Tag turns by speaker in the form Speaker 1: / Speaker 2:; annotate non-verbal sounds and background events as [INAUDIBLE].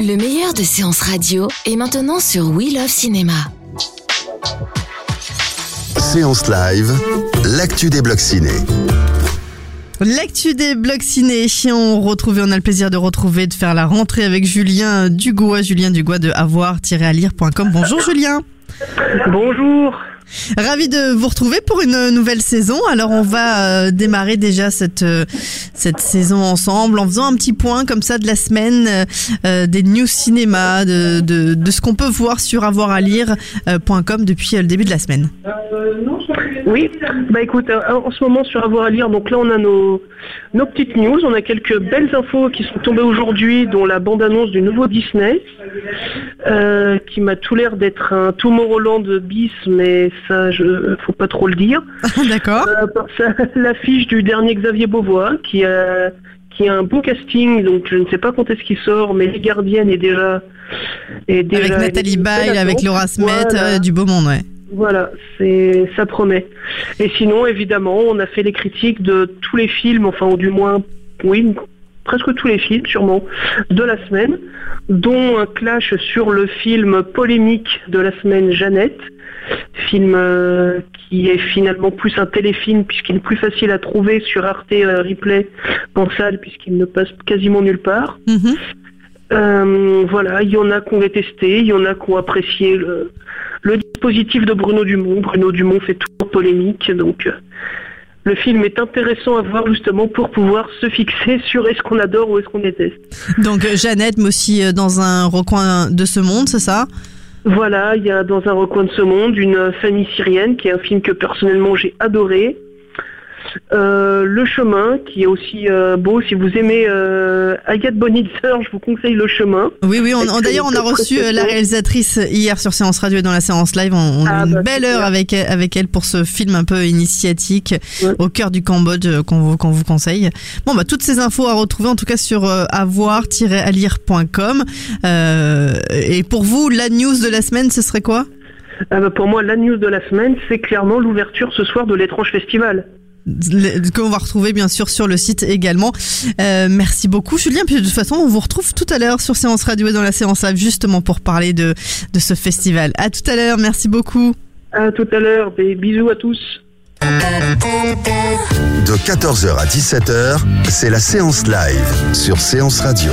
Speaker 1: Le meilleur de séances radio est maintenant sur We Love Cinéma.
Speaker 2: Séance live, l'actu des blocs ciné.
Speaker 3: L'actu des blogs ciné, on retrouve, on a le plaisir de retrouver, de faire la rentrée avec Julien Dugois, Julien Dugois de avoir-alire.com. Bonjour Julien.
Speaker 4: Bonjour.
Speaker 3: Ravi de vous retrouver pour une nouvelle saison. Alors on va euh, démarrer déjà cette euh, cette saison ensemble en faisant un petit point comme ça de la semaine euh, des news cinéma, de, de, ce qu'on peut voir sur avoiralire.com depuis le début de la semaine.
Speaker 4: Oui, bah écoute, en ce moment sur Avoir à lire, donc là on a nos, nos petites news, on a quelques belles infos qui sont tombées aujourd'hui, dont la bande-annonce du nouveau Disney, euh, qui m'a tout l'air d'être un Tomorrowland bis, mais ça, je faut pas trop le dire. [LAUGHS]
Speaker 3: D'accord.
Speaker 4: Euh, [LAUGHS] L'affiche du dernier Xavier Beauvois, qui a, qui a un bon casting, donc je ne sais pas quand est-ce qu'il sort, mais Les Gardiennes est déjà... Est déjà
Speaker 3: avec Nathalie Baye, avec Laura Smet,
Speaker 4: Voilà.
Speaker 3: euh, du beau monde, ouais.
Speaker 4: Voilà, c'est ça promet. Et sinon, évidemment, on a fait les critiques de tous les films, enfin, ou du moins, oui, presque tous les films, sûrement, de la semaine, dont un clash sur le film polémique de la semaine Jeannette, film euh, qui est finalement plus un téléfilm puisqu'il est plus facile à trouver sur Arte euh, Replay qu'en salle puisqu'il ne passe quasiment nulle part.
Speaker 3: Mhm.
Speaker 4: Euh, voilà, il y en a qui ont détesté, il y en a qui ont apprécié le, le dispositif de Bruno Dumont. Bruno Dumont fait toujours polémique, donc euh, le film est intéressant à voir justement pour pouvoir se fixer sur est-ce qu'on adore ou est-ce qu'on déteste.
Speaker 3: Donc euh, Jeannette, mais aussi dans un recoin de ce monde, c'est ça?
Speaker 4: Voilà, il y a dans un recoin de ce monde une famille syrienne qui est un film que personnellement j'ai adoré. Euh, le chemin qui est aussi euh, beau si vous aimez euh, Agathe Bonitzer je vous conseille le chemin
Speaker 3: Oui, oui. On, D'ailleurs, on a reçu la réalisatrice hier sur Séance Radio et dans la séance live. On, on a
Speaker 4: Ah,
Speaker 3: eu une
Speaker 4: bah,
Speaker 3: belle heure avec elle, avec elle pour ce film un peu initiatique
Speaker 4: Ouais.
Speaker 3: au cœur du Cambodge qu'on vous, qu'on vous conseille. Bon, bah toutes ces infos à retrouver en tout cas sur avoir-alire.com. Et pour vous, la news de la semaine, ce serait quoi?
Speaker 4: Ah bah, pour moi, la news de la semaine, c'est clairement l'ouverture ce soir de l'étrange festival.
Speaker 3: Qu'on va retrouver bien sûr sur le site également. Euh, merci beaucoup Julien. Puis de toute façon, on vous retrouve tout à l'heure sur Séance Radio et dans la séance live justement pour parler de, de ce festival. À tout à l'heure. Merci beaucoup.
Speaker 4: À tout à l'heure, des bisous à tous.
Speaker 2: De 14h à 17h, c'est la séance live sur Séance Radio.